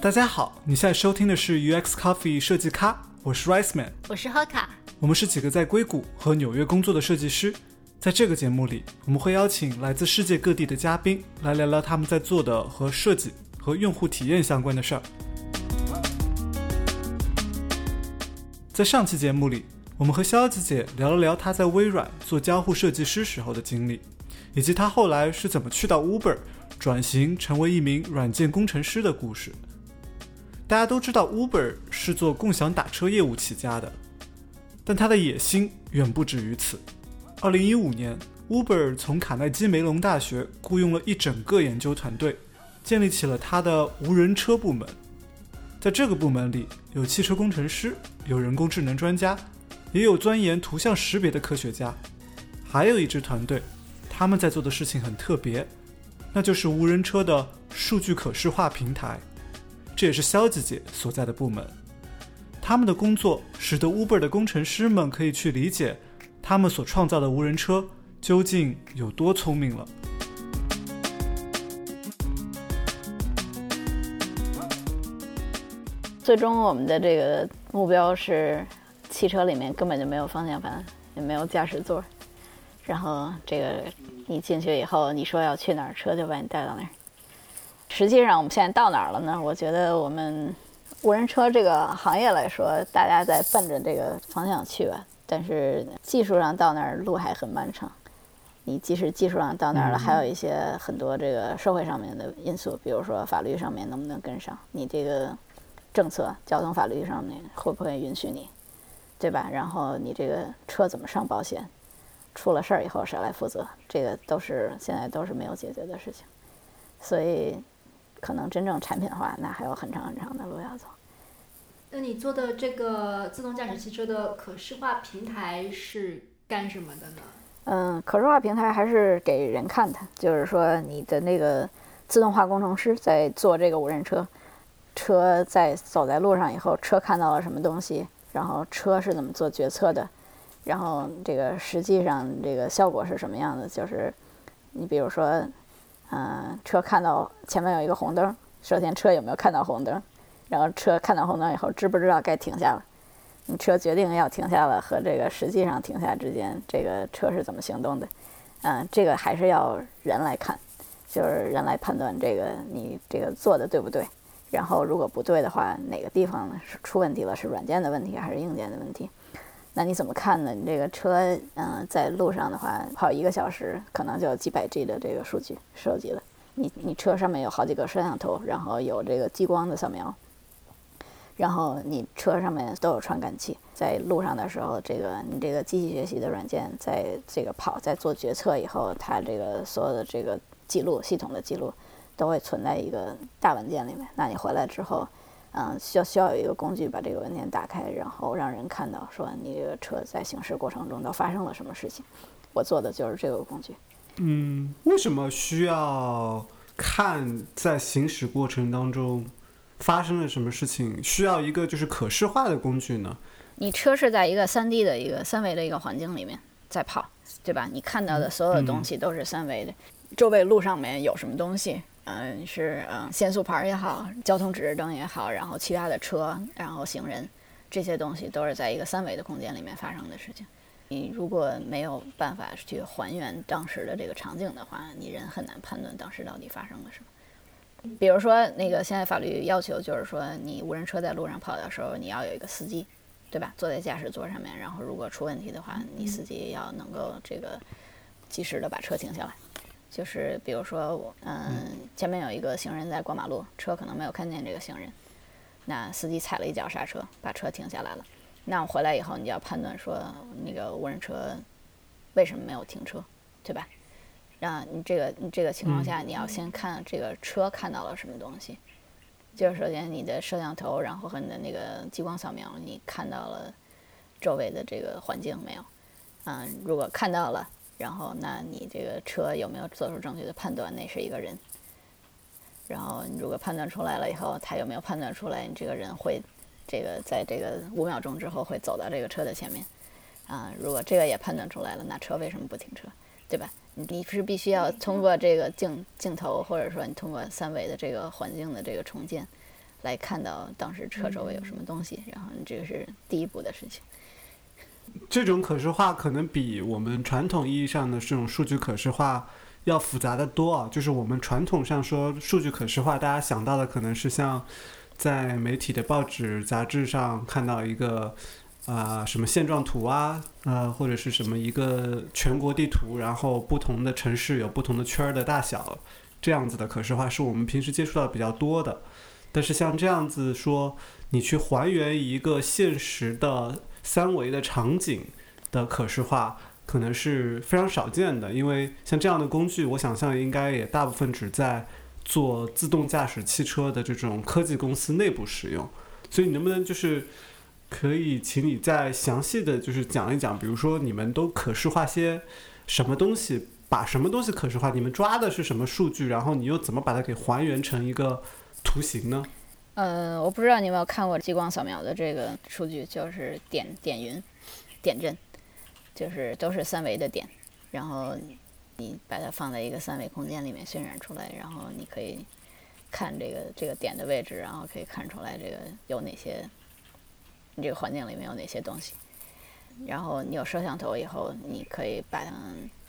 大家好，你现在收听的是 UX Coffee 设计咖，我是 Rice Man，我是贺卡，我们是几个在硅谷和纽约工作的设计师。在这个节目里，我们会邀请来自世界各地的嘉宾来聊聊他们在做的和设计和用户体验相关的事儿。在上期节目里，我们和肖子姐聊了聊她在微软做交互设计师时候的经历，以及她后来是怎么去到 Uber 转型成为一名软件工程师的故事。大家都知道 Uber 是做共享打车业务起家的，但它的野心远不止于此。二零一五年，Uber 从卡耐基梅隆大学雇佣了一整个研究团队，建立起了它的无人车部门。在这个部门里，有汽车工程师，有人工智能专家，也有钻研图像识别的科学家，还有一支团队，他们在做的事情很特别，那就是无人车的数据可视化平台。这也是肖姐姐所在的部门。他们的工作使得 Uber 的工程师们可以去理解，他们所创造的无人车究竟有多聪明了。最终，我们的这个目标是，汽车里面根本就没有方向盘，也没有驾驶座，然后这个你进去以后，你说要去哪儿，车就把你带到那儿。实际上，我们现在到哪儿了呢？我觉得我们无人车这个行业来说，大家在奔着这个方向去吧。但是技术上到那儿路还很漫长。你即使技术上到那儿了，还有一些很多这个社会上面的因素，比如说法律上面能不能跟上，你这个。政策、交通法律上面会不会允许你，对吧？然后你这个车怎么上保险？出了事儿以后谁来负责？这个都是现在都是没有解决的事情，所以可能真正产品化，那还有很长很长的路要走。那你做的这个自动驾驶汽车的可视化平台是干什么的呢？嗯，可视化平台还是给人看的，就是说你的那个自动化工程师在做这个无人车。车在走在路上以后，车看到了什么东西，然后车是怎么做决策的，然后这个实际上这个效果是什么样的？就是你比如说，嗯，车看到前面有一个红灯，首先车有没有看到红灯？然后车看到红灯以后，知不知道该停下了？你车决定要停下了和这个实际上停下之间，这个车是怎么行动的？嗯，这个还是要人来看，就是人来判断这个你这个做的对不对。然后，如果不对的话，哪个地方是出问题了？是软件的问题还是硬件的问题？那你怎么看呢？你这个车，嗯，在路上的话，跑一个小时，可能就几百 G 的这个数据收集了。你你车上面有好几个摄像头，然后有这个激光的扫描，然后你车上面都有传感器，在路上的时候，这个你这个机器学习的软件在这个跑，在做决策以后，它这个所有的这个记录系统的记录。都会存在一个大文件里面。那你回来之后，需要需要有一个工具把这个文件打开，然后让人看到说你这个车在行驶过程中都发生了什么事情。我做的就是这个工具。嗯，为什么需要看在行驶过程当中发生了什么事情？需要一个就是可视化的工具呢？你车是在一个三 D 的一个三维的一个环境里面在跑，对吧？你看到的所有的东西都是三维的，周围路上面有什么东西？嗯，是嗯，限速牌也好，交通指示灯也好，然后其他的车，然后行人，这些东西都是在一个三维的空间里面发生的事情。你如果没有办法去还原当时的这个场景的话，你人很难判断当时到底发生了什么。比如说，那个现在法律要求就是说，你无人车在路上跑的时候，你要有一个司机，对吧？坐在驾驶座上面，然后如果出问题的话，你司机要能够这个及时的把车停下来。就是比如说我，嗯，前面有一个行人在过马路，车可能没有看见这个行人，那司机踩了一脚刹车，把车停下来了。那我回来以后，你就要判断说那个无人车为什么没有停车，对吧？让你这个你这个情况下，你要先看这个车看到了什么东西。就是首先你的摄像头，然后和你的那个激光扫描，你看到了周围的这个环境没有？嗯，如果看到了。然后，那你这个车有没有做出正确的判断？那是一个人。然后，你如果判断出来了以后，他有没有判断出来你这个人会，这个在这个五秒钟之后会走到这个车的前面？啊，如果这个也判断出来了，那车为什么不停车？对吧？你是必须要通过这个镜镜头，或者说你通过三维的这个环境的这个重建，来看到当时车周围有什么东西，然后你这个是第一步的事情。这种可视化可能比我们传统意义上的这种数据可视化要复杂的多啊。就是我们传统上说数据可视化，大家想到的可能是像在媒体的报纸、杂志上看到一个啊、什么现状图啊，呃或者是什么一个全国地图，然后不同的城市有不同的圈儿的大小，这样子的可视化是我们平时接触到比较多的。但是像这样子说，你去还原一个现实的三维的场景的可视化，可能是非常少见的。因为像这样的工具，我想象应该也大部分只在做自动驾驶汽车的这种科技公司内部使用。所以你能不能就是可以请你再详细的就是讲一讲，比如说你们都可视化些什么东西，把什么东西可视化，你们抓的是什么数据，然后你又怎么把它给还原成一个图形呢？呃，我不知道你有没有看过激光扫描的这个数据，就是点点云、点阵，就是都是三维的点，然后你把它放在一个三维空间里面渲染出来，然后你可以看这个这个点的位置，然后可以看出来这个有哪些，你这个环境里面有哪些东西。然后你有摄像头以后，你可以把它，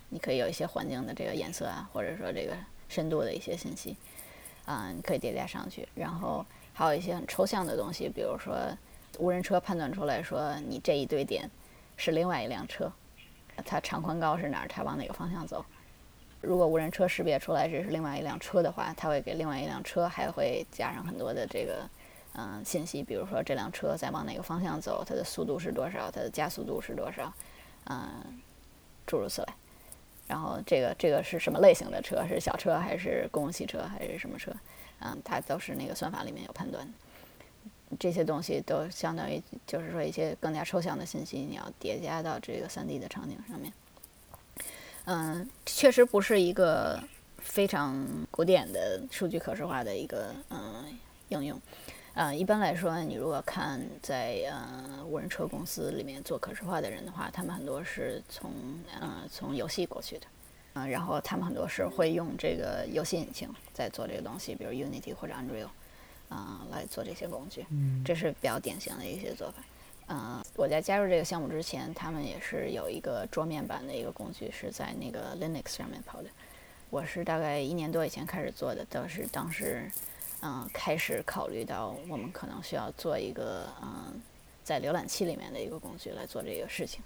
你可以有一些环境的这个颜色啊，或者说这个深度的一些信息，啊、你可以叠加上去。然后还有一些很抽象的东西，比如说无人车判断出来说你这一堆点是另外一辆车，它长宽高是哪儿，它往哪个方向走。如果无人车识别出来这是另外一辆车的话，它会给另外一辆车还会加上很多的这个嗯、信息，比如说这辆车在往哪个方向走，它的速度是多少，它的加速度是多少，嗯、诸如此类。然后这个这个是什么类型的车？是小车还是公共汽车还是什么车？嗯，它都是那个算法里面有判断。这些东西都相当于就是说一些更加抽象的信息，你要叠加到这个 3D 的场景上面。嗯，确实不是一个非常古典的数据可视化的一个嗯应用。呃，一般来说，你如果看在呃无人车公司里面做可视化的人的话，他们很多是从呃从游戏过去的，啊、然后他们很多是会用这个游戏引擎在做这个东西，比如 Unity 或者 Unreal，啊、来做这些工具，这是比较典型的一些做法。呃，我在加入这个项目之前，他们也是有一个桌面版的一个工具是在那个 Linux 上面跑的。我是大概一年多以前开始做的，倒是当时，嗯、开始考虑到我们可能需要做一个嗯、在浏览器里面的一个工具来做这个事情，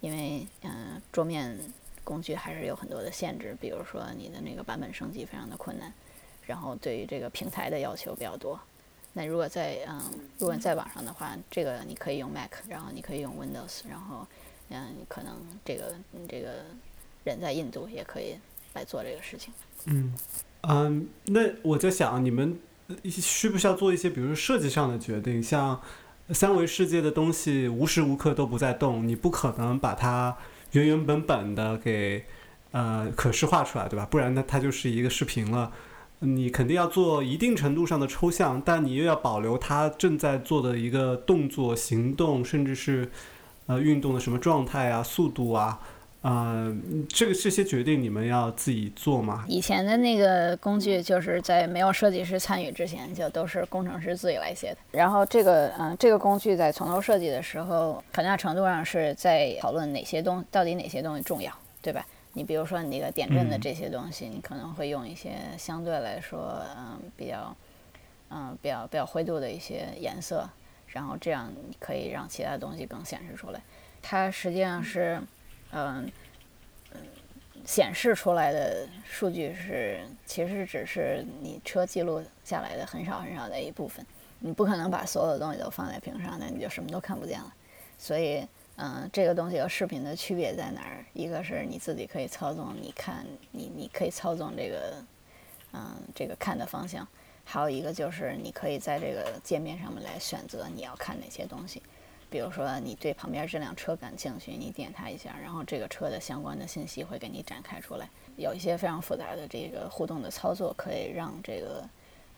因为嗯、桌面工具还是有很多的限制，比如说你的那个版本升级非常的困难，然后对于这个平台的要求比较多。那如果在嗯，如果在网上的话，这个你可以用 Mac，然后你可以用 Windows，然后嗯，可能这个这个人在印度也可以来做这个事情。嗯嗯，那我在想，你们需不需要做一些，比如设计上的决定？像三维世界的东西无时无刻都不在动，你不可能把它原原本本的给呃可视化出来，对吧？不然呢，它就是一个视频了。你肯定要做一定程度上的抽象，但你又要保留它正在做的一个动作、行动，甚至是呃运动的什么状态啊、速度啊，呃，这个这些决定你们要自己做吗？以前的那个工具就是在没有设计师参与之前，就都是工程师自己来写的。然后这个嗯、这个工具在从头设计的时候，很大程度上是在讨论哪些东到底哪些东西重要，对吧？你比如说你那个点阵的嗯这些东西，你可能会用一些相对来说嗯比较嗯比较比较灰度的一些颜色，然后这样可以让其他东西更显示出来。它实际上是嗯。嗯显示出来的数据是，其实只是你车记录下来的很少很少的一部分。你不可能把所有的东西都放在屏上，那你就什么都看不见了。所以，嗯、这个东西和视频的区别在哪儿？一个是你自己可以操纵，你看你你可以操纵这个，嗯、这个看的方向；还有一个就是你可以在这个界面上面来选择你要看哪些东西。比如说，你对旁边这辆车感兴趣，你点它一下，然后这个车的相关的信息会给你展开出来。有一些非常复杂的这个互动的操作，可以让这个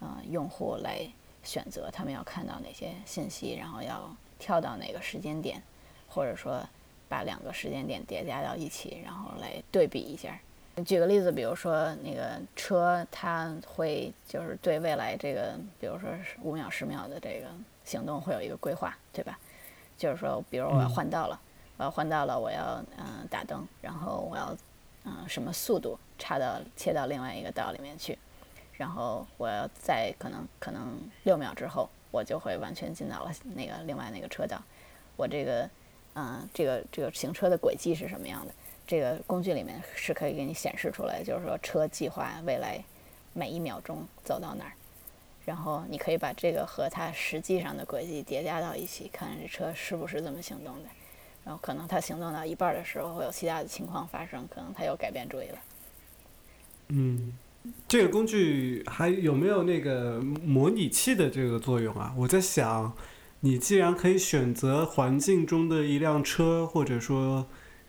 呃用户来选择他们要看到哪些信息，然后要跳到哪个时间点，或者说把两个时间点叠加到一起，然后来对比一下。举个例子，比如说那个车，它会就是对未来这个，比如说五秒、十秒的这个行动会有一个规划，对吧？就是说，比如我要换道了，我要换道了，我要嗯打灯，然后我要嗯什么速度插到切到另外一个道里面去，然后我要在可能可能六秒之后，我就会完全进到了那个另外那个车道。我这个嗯这个这个行车的轨迹是什么样的？这个工具里面是可以给你显示出来，就是说车计划未来每一秒钟走到哪儿，然后你可以把这个和它实际上的轨迹叠加到一起，看这车是不是这么行动的。然后可能它行动到一半的时候会有其他的情况发生，可能它又改变主意了。嗯，这个工具还有没有那个模拟器的这个作用啊？我在想，你既然可以选择环境中的一辆车，或者说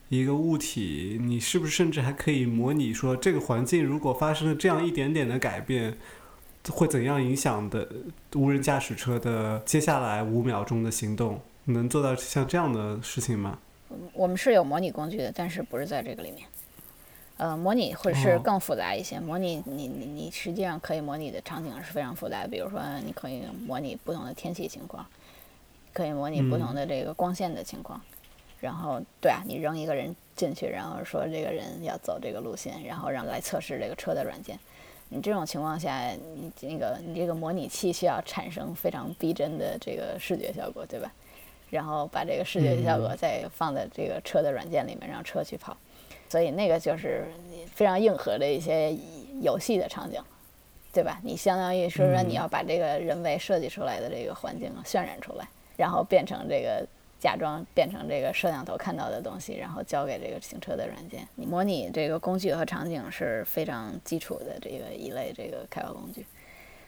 一个物体，你是不是甚至还可以模拟说这个环境如果发生了这样一点点的改变，会怎样影响的无人驾驶车的接下来五秒钟的行动？能做到像这样的事情吗？我们是有模拟工具的，但是不是在这个里面。呃，模拟会是哦更复杂一些。模拟你你你实际上可以模拟的场景是非常复杂的，比如说你可以模拟不同的天气情况，可以模拟不同的这个光线的情况。然后，对啊，你扔一个人进去，然后说这个人要走这个路线，然后让来测试这个车的软件。你这种情况下，你那个你这个模拟器需要产生非常逼真的这个视觉效果，对吧？然后把这个视觉效果再放在这个车的软件里面，让车去跑。所以那个就是非常硬核的一些游戏的场景，对吧？你相当于说说你要把这个人为设计出来的这个环境渲染出来，然后变成这个假装变成这个摄像头看到的东西，然后交给这个行车的软件。你模拟这个工具和场景是非常基础的这个一类这个开发工具，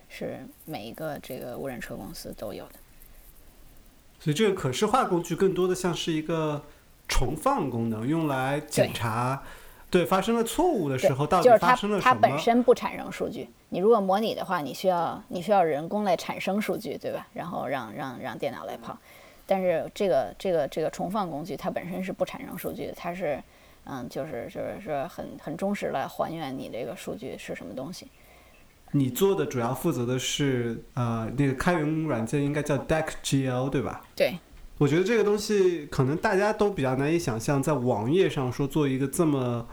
是每一个这个无人车公司都有的。所以这个可视化工具更多的像是一个重放功能，用来检查对发生了错误的时候到底发就是它它生了什么。本身不产生数据。你如果模拟的话，你需要你需要人工来产生数据，对吧？然后让让让电脑来跑。但是这个这个这个重放工具它本身是不产生数据，它是嗯就是就是说很很忠实来还原你这个数据是什么东西。你做的主要负责的是呃那个开源软件应该叫 DeckGL 对吧？对，我觉得这个东西可能大家都比较难以想象，在网页上说做一个这么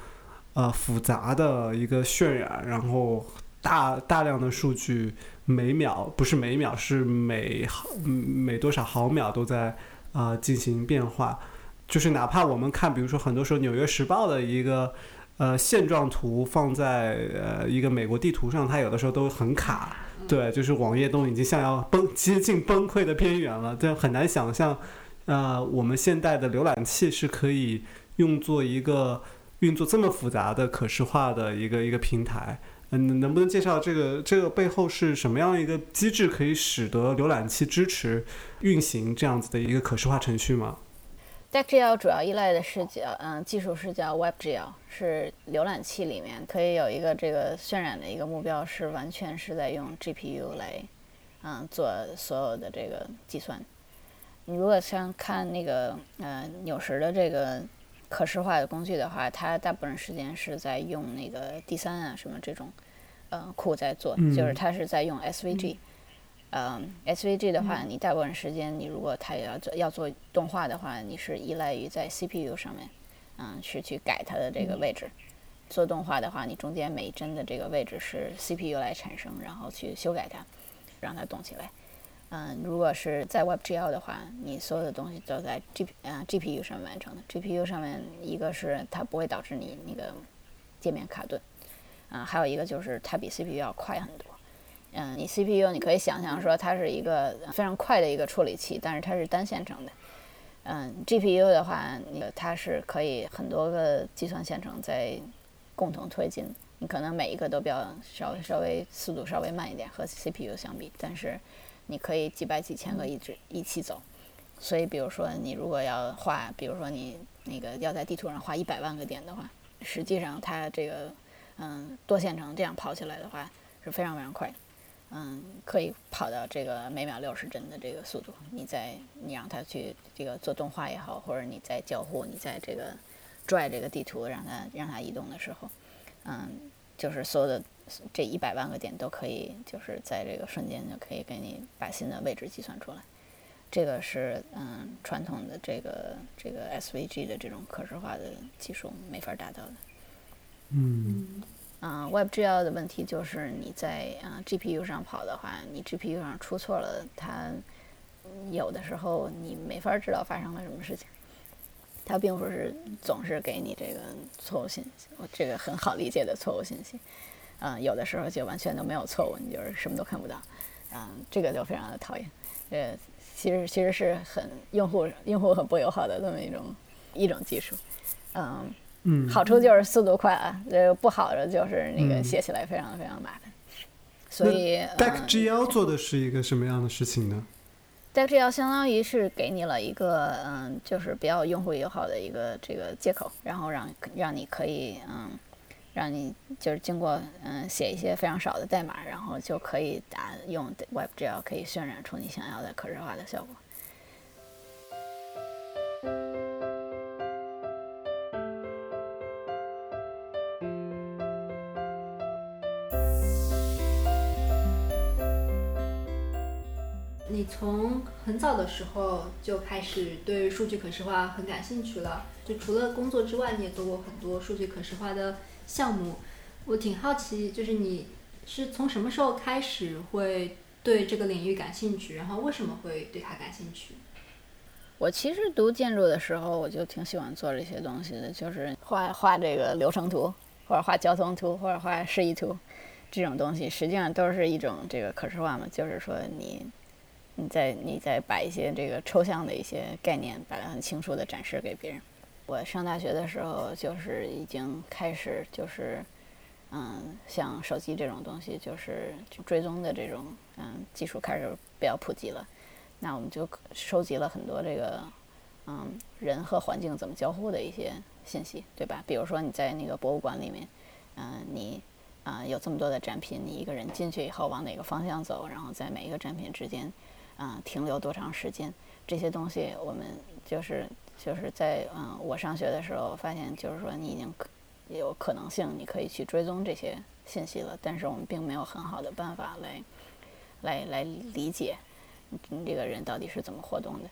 呃复杂的一个渲染，然后大大量的数据，每秒不是每秒是每毫每多少毫秒都在啊、呃进行变化，就是哪怕我们看，比如说很多时候《纽约时报》的一个。呃，现状图放在呃一个美国地图上，它有的时候都很卡，对，就是网页都已经像要崩接近崩溃的边缘了，对，很难想象，呃，我们现代的浏览器是可以用作一个运作这么复杂的可视化的一个一个平台。嗯，能不能介绍这个这个背后是什么样一个机制，可以使得浏览器支持运行这样子的一个可视化程序吗？DeckGL 主要依赖的是叫嗯技术是叫 WebGL，是浏览器里面可以有一个这个渲染的一个目标是完全是在用 GPU 来嗯做所有的这个计算。你如果像看那个呃纽时的这个可视化的工具的话，它大部分时间是在用那个 D 三啊什么这种呃库在做，嗯就是它是在用 SVG。嗯，SVG 的话，你大部分时间你如果它要做要做动画的话，你是依赖于在 CPU 上面，嗯，是去改它的这个位置。做动画的话，你中间每一帧的这个位置是 CPU 来产生，然后去修改它，让它动起来。嗯，如果是在 WebGL 的话，你所有的东西都在 G 啊 GPU 上完成的。GPU 上面一个是它不会导致你那个界面卡顿，啊，还有一个就是它比 CPU 要快很多。嗯，你 CPU 你可以想象说它是一个非常快的一个处理器，但是它是单线程的。嗯，GPU 的话，它是可以很多个计算线程在共同推进，你可能每一个都比较稍微稍微速度稍微慢一点和 CPU 相比，但是你可以几百几千个一直一起走。所以，比如说你如果要画，比如说你那个要在地图上画一百万个点的话，实际上它这个嗯多线程这样跑起来的话是非常非常快。嗯，可以跑到这个每秒六十帧的这个速度。你在你让它去这个做动画也好，或者你在交互，你在这个拽这个地图让它让它移动的时候，嗯，就是所有的这一百万个点都可以，就是在这个瞬间就可以给你把新的位置计算出来。这个是嗯传统的这个这个 SVG 的这种可视化的技术没法达到的。嗯啊、w e b GL 的问题就是你在啊、GPU 上跑的话，你 GPU 上出错了，它嗯有的时候你没法知道发生了什么事情。它并不是总是给你这个错误信息，我这个很好理解的错误信息。啊、有的时候就完全都没有错误，你就是什么都看不到。啊、这个就非常的讨厌。呃，其实其实是很用户用户很不友好的这么一种一种技术。嗯，嗯，好处就是速度快啊，呃不好的就是那个嗯写起来非常非常麻烦。所以呃 DeckGL 做的是一个什么样的事情呢？DeckGL 相当于是给你了一个嗯，就是比较用户友好的一个这个接口，然后让让你可以嗯，让你就是经过嗯写一些非常少的代码，然后就可以打用 WebGL 可以渲染出你想要的可视化的效果。你从很早的时候就开始对数据可视化很感兴趣了，就除了工作之外，你也做过很多数据可视化的项目。我挺好奇，就是你是从什么时候开始会对这个领域感兴趣，然后为什么会对它感兴趣？我其实读建筑的时候，我就挺喜欢做这些东西的，就是画画这个流程图，或者画交通图，或者画示意图，这种东西实际上都是一种这个可视化嘛，就是说你你在你在把一些这个抽象的一些概念，把它很清楚的展示给别人。我上大学的时候，就是已经开始就是。嗯，像手机这种东西，就是追踪的这种嗯技术开始比较普及了。那我们就收集了很多这个，嗯，人和环境怎么交互的一些信息，对吧？比如说你在那个博物馆里面，嗯、你啊、有这么多的展品，你一个人进去以后往哪个方向走，然后在每一个展品之间，啊、停留多长时间，这些东西我们就是就是在嗯、我上学的时候发现，就是说你已经可有可能性你可以去追踪这些信息了，但是我们并没有很好的办法来来来理解。你这个人到底是怎么活动的？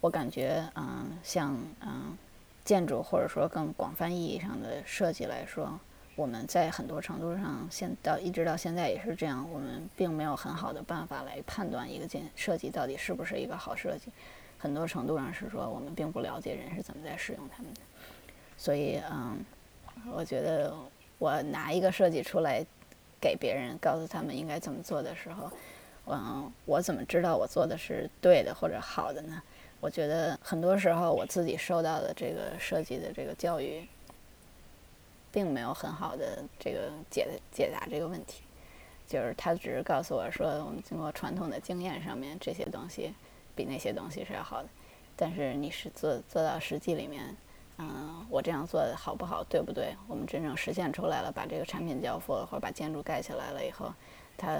我感觉，嗯，像嗯建筑或者说更广泛意义上的设计来说，我们在很多程度上，现到一直到现在也是这样，我们并没有很好的办法来判断一个建设计到底是不是一个好设计。很多程度上是说，我们并不了解人是怎么在使用它们的。所以，嗯，我觉得我拿一个设计出来给别人，告诉他们应该怎么做的时候，嗯，我怎么知道我做的是对的或者好的呢？我觉得很多时候我自己受到的这个设计的这个教育，并没有很好的这个解解答这个问题。就是他只是告诉我说，我们经过传统的经验上面，这些东西比那些东西是要好的。但是你是做做到实际里面，嗯，我这样做的好不好，对不对？我们真正实现出来了，把这个产品交付了，或者把建筑盖起来了以后，它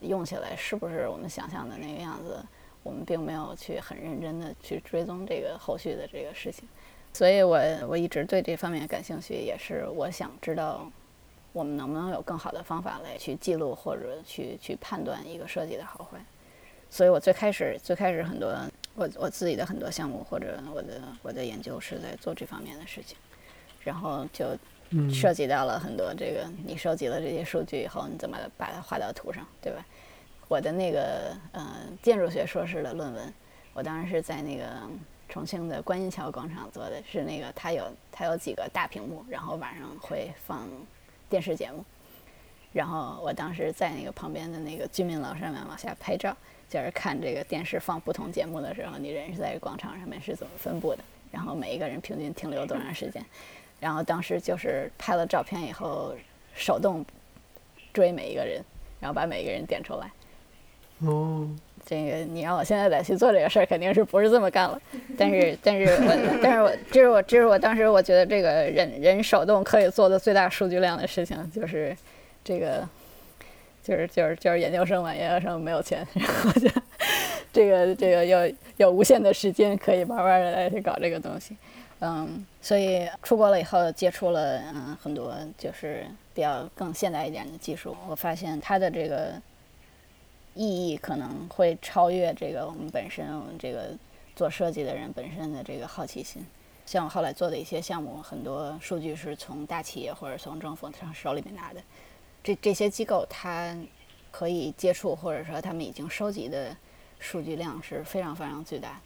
用起来是不是我们想象的那个样子？我们并没有去很认真的去追踪这个后续的这个事情，所以我我一直对这方面感兴趣，也是我想知道我们能不能有更好的方法来去记录或者去去判断一个设计的好坏。所以我最开始最开始很多我我自己的很多项目或者我的我的研究是在做这方面的事情，然后就嗯，涉及到了很多这个你收集了这些数据以后，你怎么把它画到图上，对吧？我的那个呃建筑学硕士的论文，我当时是在那个重庆的观音桥广场做的，是那个它有它有几个大屏幕，然后晚上会放电视节目，然后我当时在那个旁边的那个居民楼上面往下拍照，就是看这个电视放不同节目的时候，你人是在广场上面是怎么分布的，然后每一个人平均停留多长时间。然后当时就是拍了照片以后，手动追每一个人，然后把每一个人点出来。哦，这个你让我现在再去做这个事儿，肯定是不是这么干了。但是，但是我，但是我，这是我，这是我当时我觉得这个人人手动可以做的最大数据量的事情，就是这个，就是就是就是研究生嘛，研究生没有钱，然后就这个这个有有无限的时间可以慢慢的来去搞这个东西。嗯，所以出国了以后接触了嗯很多就是比较更现代一点的技术，我发现它的这个意义可能会超越这个我们本身我们这个做设计的人本身的这个好奇心。像我后来做的一些项目，很多数据是从大企业或者从政府上手里面拿的，这这些机构它可以接触或者说他们已经收集的数据量是非常非常巨大。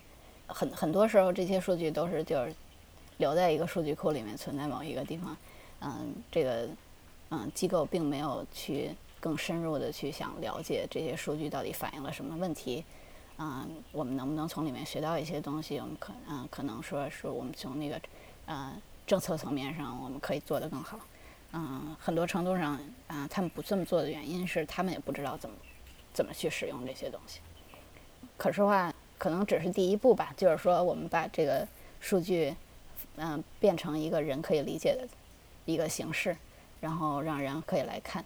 很很多时候这些数据都是就是留在一个数据库里面存在某一个地方，嗯，这个嗯机构并没有去更深入的去想了解这些数据到底反映了什么问题。嗯，我们能不能从里面学到一些东西？我们可嗯，可能说是我们从那个嗯政策层面上，我们可以做得更好。嗯，很多程度上，啊，他们不这么做的原因是他们也不知道怎么怎么去使用这些东西。可视化可能只是第一步吧，就是说我们把这个数据嗯变成一个人可以理解的一个形式，然后让人可以来看。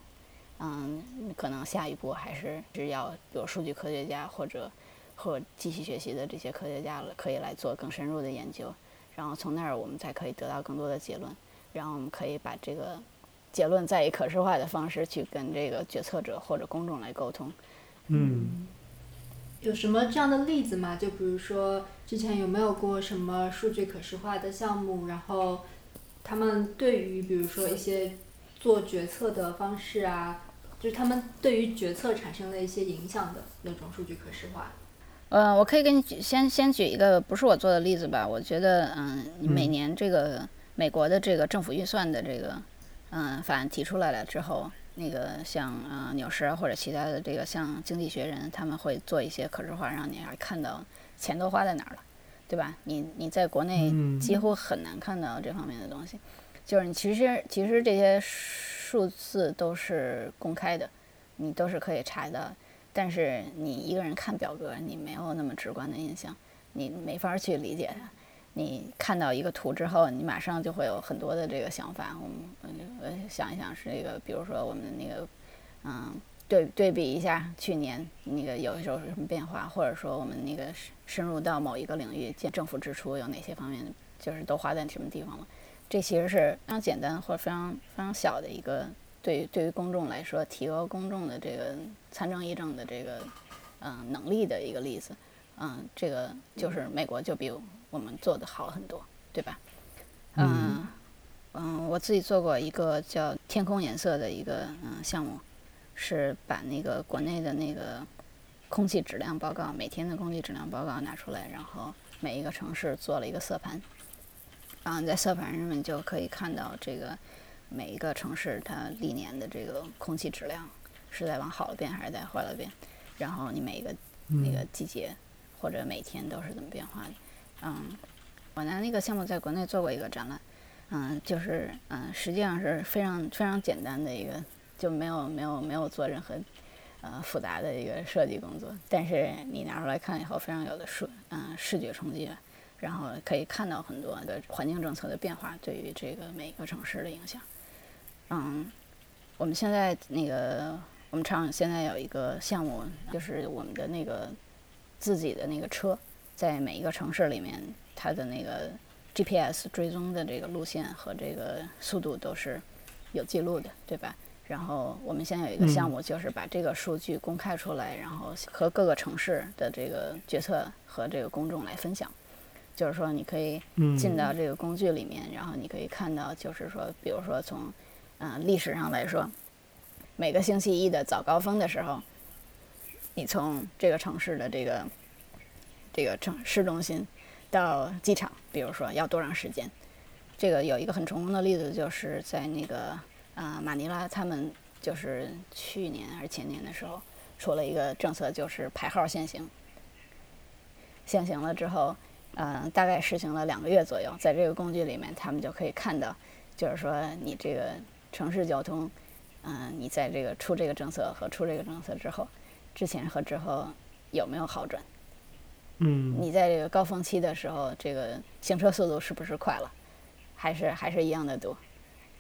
嗯，可能下一步还是是要有数据科学家或者。和机器学习的这些科学家了，可以来做更深入的研究，然后从那儿我们才可以得到更多的结论，然后我们可以把这个结论再以可视化的方式去跟这个决策者或者公众来沟通。嗯，有什么这样的例子吗？就比如说之前有没有过什么数据可视化的项目，然后他们对于比如说一些做决策的方式啊，就是他们对于决策产生了一些影响的那种数据可视化。嗯，我可以给你举先先举一个不是我做的例子吧。我觉得，嗯，每年这个美国的这个政府预算的这个嗯法案提出来了之后，那个像呃纽时或者其他的这个像经济学人，他们会做一些可视化，让你还看到钱都花在哪儿了，对吧？你你在国内几乎很难看到这方面的东西，就是你其实其实这些数字都是公开的，你都是可以查的。但是你一个人看表格，你没有那么直观的印象，你没法去理解它。你看到一个图之后，你马上就会有很多的这个想法。我们呃想一想，是这个，比如说我们那个，嗯，对对比一下去年那个有的时候什么变化，或者说我们那个深入到某一个领域，见政府支出有哪些方面，就是都花在什么地方了。这其实是非常简单或者非常非常小的一个。对于对于公众来说，提高公众的这个参政议政的这个嗯能力的一个例子，嗯，这个就是美国就比如我们做的好很多，对吧？嗯嗯，我自己做过一个叫“天空颜色”的一个嗯项目，是把那个国内的那个空气质量报告，每天的空气质量报告拿出来，然后每一个城市做了一个色盘，然后在色盘上面就可以看到这个。每一个城市，它历年的这个空气质量是在往好了变还是在坏了变？然后你每一个那个季节或者每天都是怎么变化的？嗯，我拿那个项目在国内做过一个展览，嗯，就是嗯，实际上是非常非常简单的一个，就没有没有没有做任何呃复杂的一个设计工作，但是你拿出来看以后，非常有的视嗯视觉冲击，然后可以看到很多的环境政策的变化对于这个每一个城市的影响。嗯，我们现在那个我们厂现在有一个项目，就是我们的那个自己的那个车，在每一个城市里面，它的那个 GPS 追踪的这个路线和这个速度都是有记录的，对吧？然后我们现在有一个项目，就是把这个数据公开出来，然后和各个城市的这个决策和这个公众来分享。就是说，你可以进到这个工具里面，然后你可以看到，就是说，比如说从嗯，历史上来说，每个星期一的早高峰的时候，你从这个城市的这个这个城市中心到机场，比如说要多长时间？这个有一个很成功的例子，就是在那个啊马尼拉，他们就是去年还是前年的时候出了一个政策，就是排号限行。限行了之后，嗯，大概实行了两个月左右，在这个工具里面，他们就可以看到，就是说你这个。城市交通，嗯，你在这个出这个政策和出这个政策之后，之前和之后有没有好转？嗯，你在这个高峰期的时候，这个行车速度是不是快了？还是还是一样的多？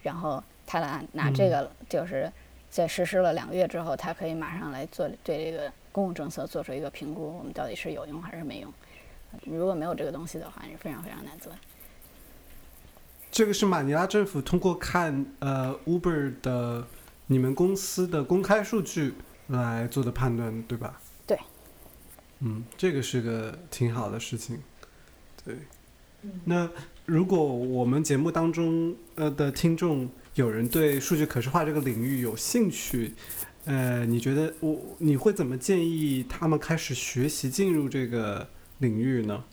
然后他拿拿这个，就是在实施了两个月之后，他可以马上来做对这个公共政策做出一个评估，我们到底是有用还是没用？如果没有这个东西的话，是非常非常难做。这个是马尼拉政府通过看呃 Uber 的你们公司的公开数据来做的判断，对吧？对。嗯，这个是个挺好的事情。对。嗯那如果我们节目当中呃的听众有人对数据可视化这个领域有兴趣，呃，你觉得我你会怎么建议他们开始学习进入这个领域呢？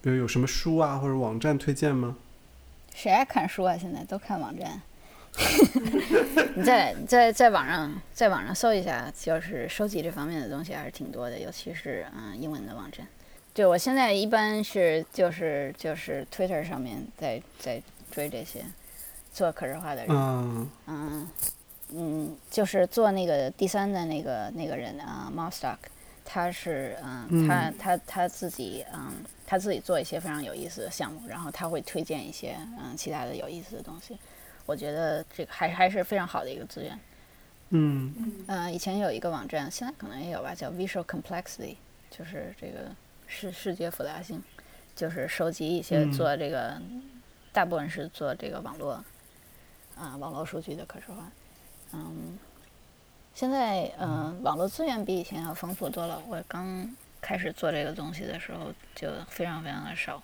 比如有什么书啊或者网站推荐吗？谁爱看书啊？现在都看网站。你在在在网上在网上搜一下，就是收集这方面的东西还是挺多的，尤其是嗯英文的网站。对我现在一般是就是就是 Twitter 上面在在追这些做可视化的人，嗯嗯嗯，就是做那个第三的那个那个人啊 m o s t o c k 他是嗯他他他自己嗯他自己做一些非常有意思的项目，然后他会推荐一些嗯其他的有意思的东西。我觉得这个还还是非常好的一个资源。嗯嗯呃，以前有一个网站，现在可能也有吧，叫 Visual Complexity，就是这个视视觉复杂性，就是收集一些嗯做这个，大部分是做这个网络啊、网络数据的可视化。嗯，现在嗯、呃网络资源比以前要丰富多了。我刚开始做这个东西的时候，就非常非常的少。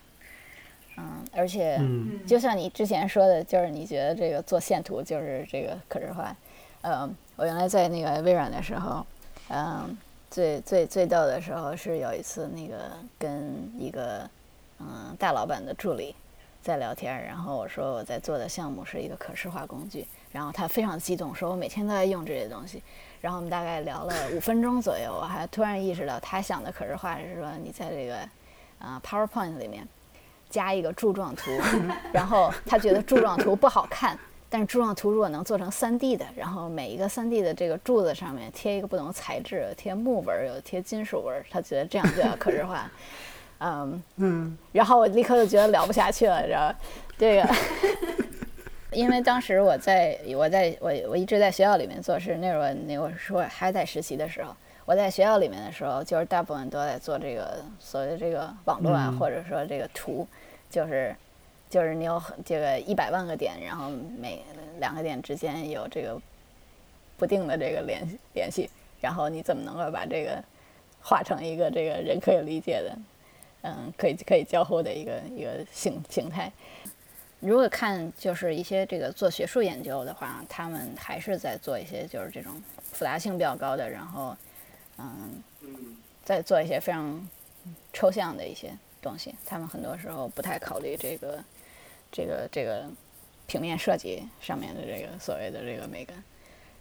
嗯，而且。就像你之前说的，就是你觉得这个做线图就是这个可视化。嗯，我原来在那个微软的时候，嗯、最最最逗的时候是有一次那个跟一个嗯、大老板的助理在聊天儿，然后我说我在做的项目是一个可视化工具，然后他非常激动，说我每天都在用这些东西。然后我们大概聊了五分钟左右，我还突然意识到他想的可视化是说你在这个啊、PowerPoint 里面加一个柱状图，然后他觉得柱状图不好看，但是柱状图如果能做成 3D 的，然后每一个 3D 的这个柱子上面贴一个不同材质，有贴木纹儿，有贴金属纹儿，他觉得这样就叫可视化。嗯，嗯然后我立刻就觉得聊不下去了，知道吧？这个，因为当时我在我在我我一直在学校里面做事，那会儿那我还在实习的时候，我在学校里面的时候，就是大部分都在做这个所谓的这个网络啊，嗯或者说这个图，就是就是你有很这个一百万个点，然后每两个点之间有这个不定的这个联系联系，然后你怎么能够把这个画成一个这个人可以理解的，嗯，可以可以交互的一个一个形形态。如果看就是一些这个做学术研究的话，他们还是在做一些就是这种复杂性比较高的，然后嗯，在做一些非常抽象的一些东西。他们很多时候不太考虑这个这个这个平面设计上面的这个所谓的这个美感。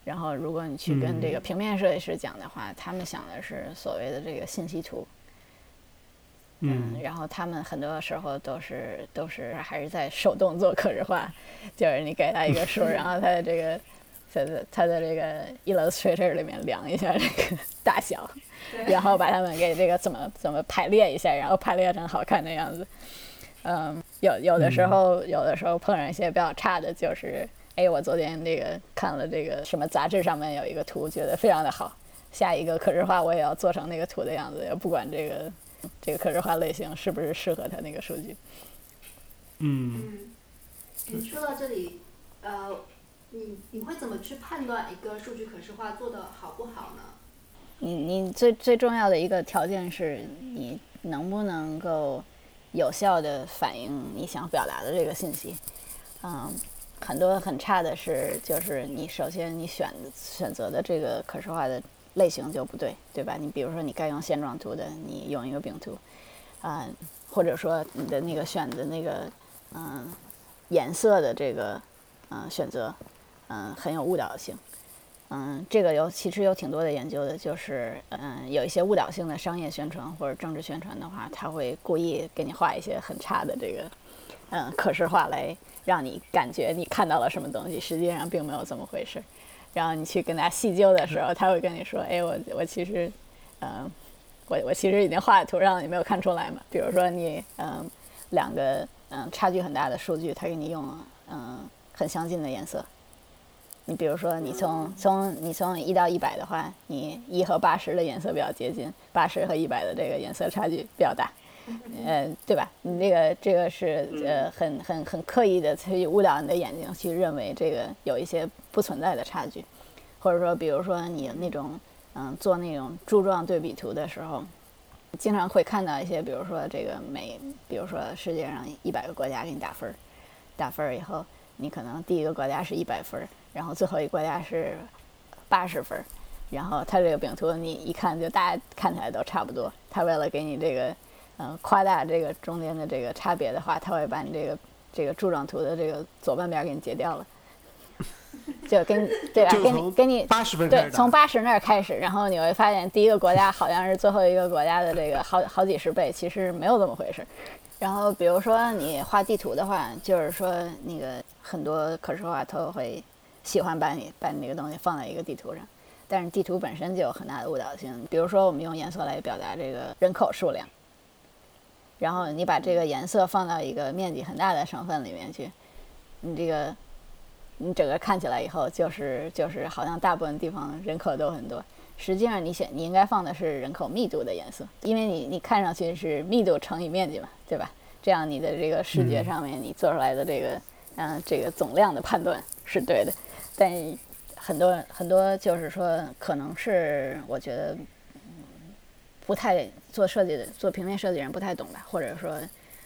然后，如果你去跟这个平面设计师讲的话，他们想的是所谓的这个信息图。嗯然后他们很多时候都是都是还是在手动做可视化，就是你给他一个数，然后他的这个他的他的这个 Illustrator 里面量一下这个 大小，然后把他们给这个怎么怎么排列一下，然后排列成好看的样子。嗯，有有的时候有的时候碰上一些比较差的，就是哎，我昨天那个看了这个什么杂志上面有一个图，觉得非常的好，下一个可视化我也要做成那个图的样子，也不管这个这个可视化类型是不是适合他那个数据。嗯嗯，你说到这里，呃，你你会怎么去判断一个数据可视化做的好不好呢？你你最最重要的一个条件是你能不能够有效的反映你想表达的这个信息。嗯，很多很差的是，就是你首先你选选择的这个可视化的类型就不对，对吧？你比如说你该用线状图的，你用一个饼图，啊、或者说你的那个选的那个嗯、颜色的这个嗯、选择，嗯、很有误导性。嗯，这个有其实有挺多的研究的，就是嗯，有一些误导性的商业宣传或者政治宣传的话，他会故意给你画一些很差的这个嗯可视化来让你感觉你看到了什么东西，实际上并没有这么回事。然后你去跟他细究的时候，他会跟你说：“哎，我我其实，嗯，我我其实已经画在图，上了你没有看出来嘛。比如说你嗯两个嗯差距很大的数据，他给你用了嗯很相近的颜色。你比如说你从从你从一到一百的话，你一和八十的颜色比较接近，八十和一百的这个颜色差距比较大。呃，对吧？你这个这个是呃很很很刻意的去误导你的眼睛，去认为这个有一些不存在的差距，或者说，比如说你那种嗯做那种柱状对比图的时候，经常会看到一些，比如说这个每，比如说世界上一百个国家给你打分儿，打分儿以后，你可能第一个国家是一百分儿，然后最后一个国家是八十分儿，然后它这个饼图你一看就大家看起来都差不多，它为了给你这个。嗯，夸大这个中间的这个差别的话，他会把你这个这个柱状图的这个左半边给你截掉了，就跟你对吧？给你给你八十分对，从八十那儿开始，然后你会发现第一个国家好像是最后一个国家的这个好好几十倍，其实没有这么回事。然后比如说你画地图的话，就是说那个很多可视化都会喜欢把你把你那个东西放在一个地图上，但是地图本身就有很大的误导性。比如说我们用颜色来表达这个人口数量。然后你把这个颜色放到一个面积很大的省份里面去，你这个，你整个看起来以后就是就是好像大部分地方人口都很多，实际上你选你应该放的是人口密度的颜色，因为你你看上去是密度乘以面积嘛，对吧？这样你的这个视觉上面你做出来的这个嗯这个总量的判断是对的，但很多很多就是说可能是我觉得。不太做设计的做平面设计人不太懂吧，或者说，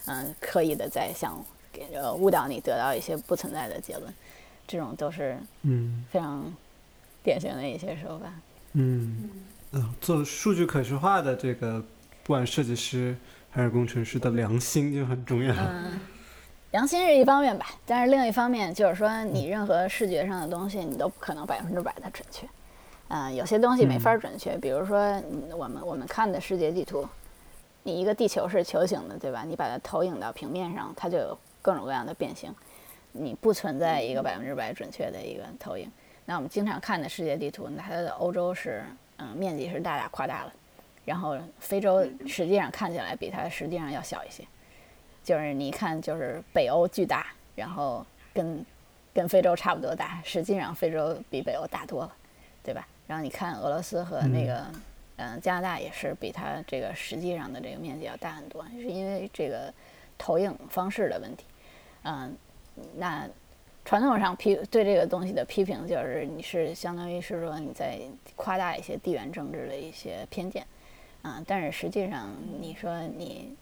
嗯，刻意的在想给呃误导你得到一些不存在的结论，这种都是嗯非常典型的一些手法。嗯嗯，做数据可视化的这个，不管设计师还是工程师的良心就很重要。嗯，良心是一方面吧，但是另一方面就是说，你任何视觉上的东西，你都不可能百分之百的准确。嗯，有些东西没法准确，比如说我们我们看的世界地图，你一个地球是球形的，对吧？你把它投影到平面上，它就有各种各样的变形，你不存在一个百分之百准确的一个投影。那我们经常看的世界地图，它的欧洲是嗯面积是大大夸大了，然后非洲实际上看起来比它实际上要小一些，就是你一看就是北欧巨大，然后跟跟非洲差不多大，实际上非洲比北欧大多了，对吧？然后你看俄罗斯和那个，嗯，加拿大也是比它这个实际上的这个面积要大很多，是因为这个投影方式的问题。嗯，那传统上批对这个东西的批评就是，你是相当于是说你在夸大一些地缘政治的一些偏见。啊，但是实际上你说你，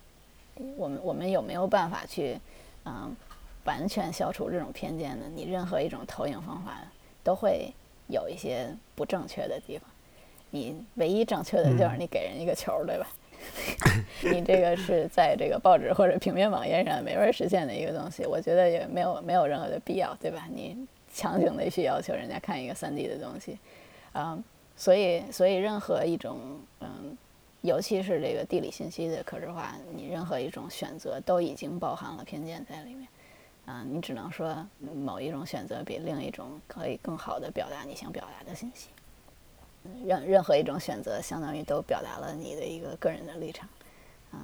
我们我们有没有办法去，嗯，完全消除这种偏见呢？你任何一种投影方法都会。有一些不正确的地方，你唯一正确的就是你给人一个球，对吧？你这个是在这个报纸或者平面网页上没法实现的一个东西，我觉得也没有没有任何的必要，对吧？你强行的去要求人家看一个三 D 的东西，啊，所以所以任何一种嗯，尤其是这个地理信息的可视化，你任何一种选择都已经包含了偏见在里面。啊，你只能说某一种选择比另一种可以更好的表达你想表达的信息。任任何一种选择，相当于都表达了你的一个个人的立场。嗯，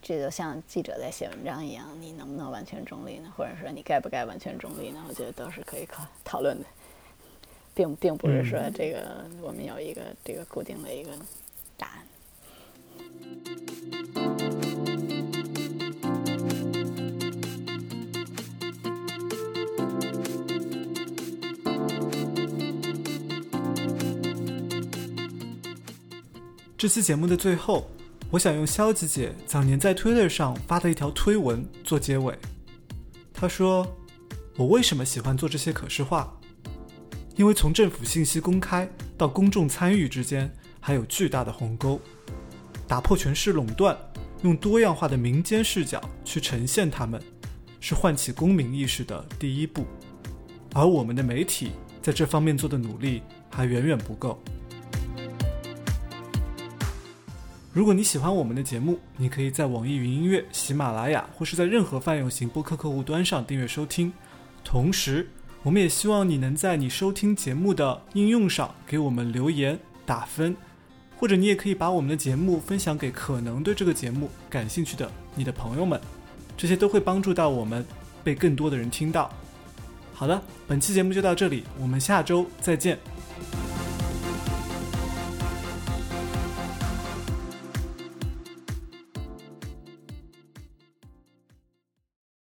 这就像记者在写文章一样，你能不能完全中立呢？或者说你该不该完全中立呢？我觉得都是可以考讨论的，并并不是说这个我们有一个这个固定的一个答案。这期节目的最后，我想用消极姐早年在 Twitter 上发的一条推文做结尾。她说：“我为什么喜欢做这些可视化？因为从政府信息公开到公众参与之间，还有巨大的鸿沟。打破权势垄断，用多样化的民间视角去呈现它们，是唤起公民意识的第一步。而我们的媒体在这方面做的努力还远远不够。”如果你喜欢我们的节目，你可以在网易云音乐、喜马拉雅或是在任何泛用型播客客户端上订阅收听。同时，我们也希望你能在你收听节目的应用上给我们留言打分，或者你也可以把我们的节目分享给可能对这个节目感兴趣的你的朋友们，这些都会帮助到我们被更多的人听到。好的，本期节目就到这里，我们下周再见。